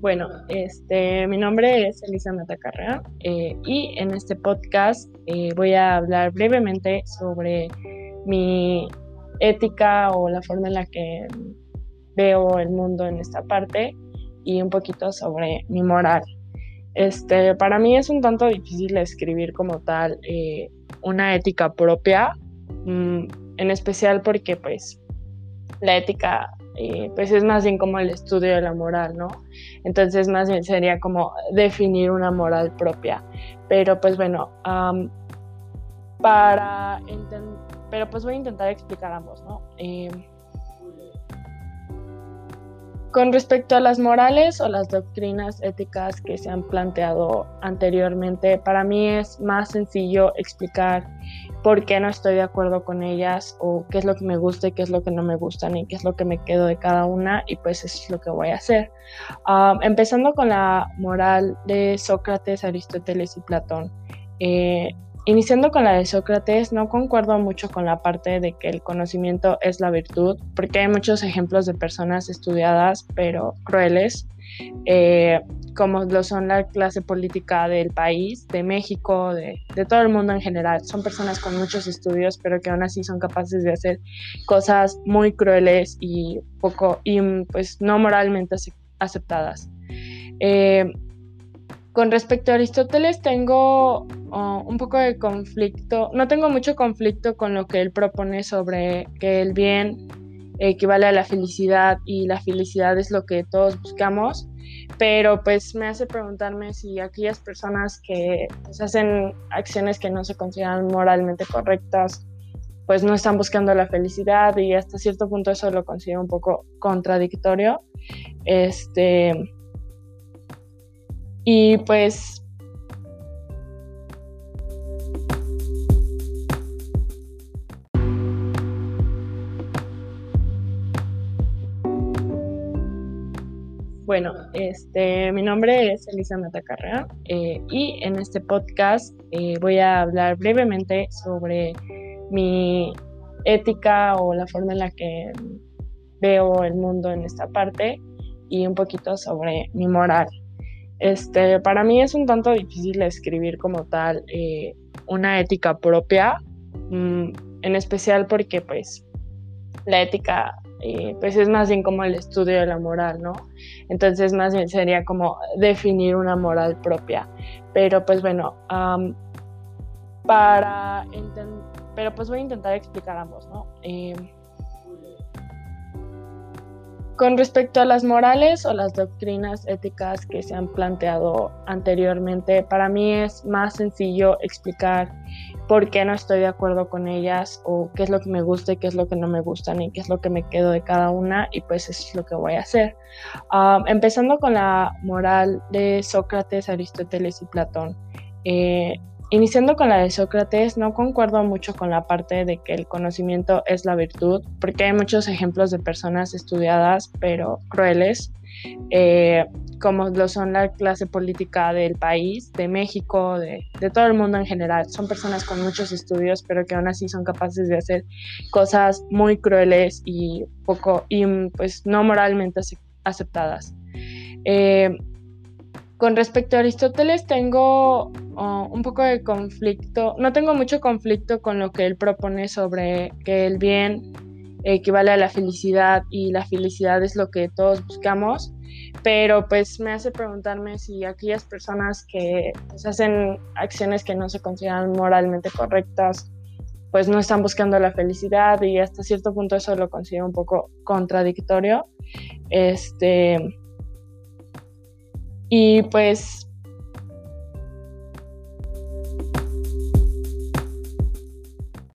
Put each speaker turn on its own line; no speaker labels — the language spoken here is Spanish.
Bueno, este, mi nombre es Elisa Matacarrea eh, y en este podcast eh, voy a hablar brevemente sobre mi ética o la forma en la que veo el mundo en esta parte y un poquito sobre mi moral. Este, para mí es un tanto difícil escribir como tal eh, una ética propia, mm, en especial porque pues la ética eh, pues es más bien como el estudio de la moral, ¿no? Entonces más bien sería como definir una moral propia. Pero pues bueno, para pero pues voy a intentar explicar ambos, ¿no? Eh, con respecto a las morales o las doctrinas éticas que se han planteado anteriormente, para mí es más sencillo explicar por qué no estoy de acuerdo con ellas o qué es lo que me gusta y qué es lo que no me gusta ni qué es lo que me quedo de cada una y pues eso es lo que voy a hacer. Ah, empezando con la moral de Sócrates, Aristóteles y Platón. Eh, Iniciando con la de Sócrates, no concuerdo mucho con la parte de que el conocimiento es la virtud, porque hay muchos ejemplos de personas estudiadas pero crueles, eh, como lo son la clase política del país, de México, de, todo el mundo en general. Son personas con muchos estudios, pero que aún así son capaces de hacer cosas muy crueles y poco, y pues no moralmente aceptadas. Eh, con respecto a Aristóteles tengo un poco de conflicto, no tengo mucho conflicto con lo que él propone sobre que el bien equivale a la felicidad y la felicidad es lo que todos buscamos, pero pues me hace preguntarme si aquellas personas que pues, hacen acciones que no se consideran moralmente correctas, pues no están buscando la felicidad y hasta cierto punto eso lo considero un poco contradictorio. Este, y pues Bueno, este, mi nombre es Elisa Matacarrea eh, y en este podcast eh, voy a hablar brevemente sobre mi ética o la forma en la que veo el mundo en esta parte y un poquito sobre mi moral. Este, para mí es un tanto difícil escribir como tal eh, una ética propia, mm, en especial porque pues la ética eh, pues es más bien como el estudio de la moral, ¿no? Entonces más bien sería como definir una moral propia. Pero pues bueno, para pero pues voy a intentar explicar ambos, ¿no? Eh, con respecto a las morales o las doctrinas éticas que se han planteado anteriormente, para mí es más sencillo explicar por qué no estoy de acuerdo con ellas o qué es lo que me gusta y qué es lo que no me gusta y qué es lo que me quedo de cada una y pues eso es lo que voy a hacer. Ah, empezando con la moral de Sócrates, Aristóteles y Platón. Eh, Iniciando con la de Sócrates, no concuerdo mucho con la parte de que el conocimiento es la virtud, porque hay muchos ejemplos de personas estudiadas pero crueles, eh, como lo son la clase política del país, de México, de, todo el mundo en general. Son personas con muchos estudios, pero que aún así son capaces de hacer cosas muy crueles y poco, y pues no moralmente aceptadas. Eh, con respecto a Aristóteles tengo un poco de conflicto, no tengo mucho conflicto con lo que él propone sobre que el bien equivale a la felicidad y la felicidad es lo que todos buscamos, pero pues me hace preguntarme si aquellas personas que pues, hacen acciones que no se consideran moralmente correctas, pues no están buscando la felicidad y hasta cierto punto eso lo considero un poco contradictorio. Este, y pues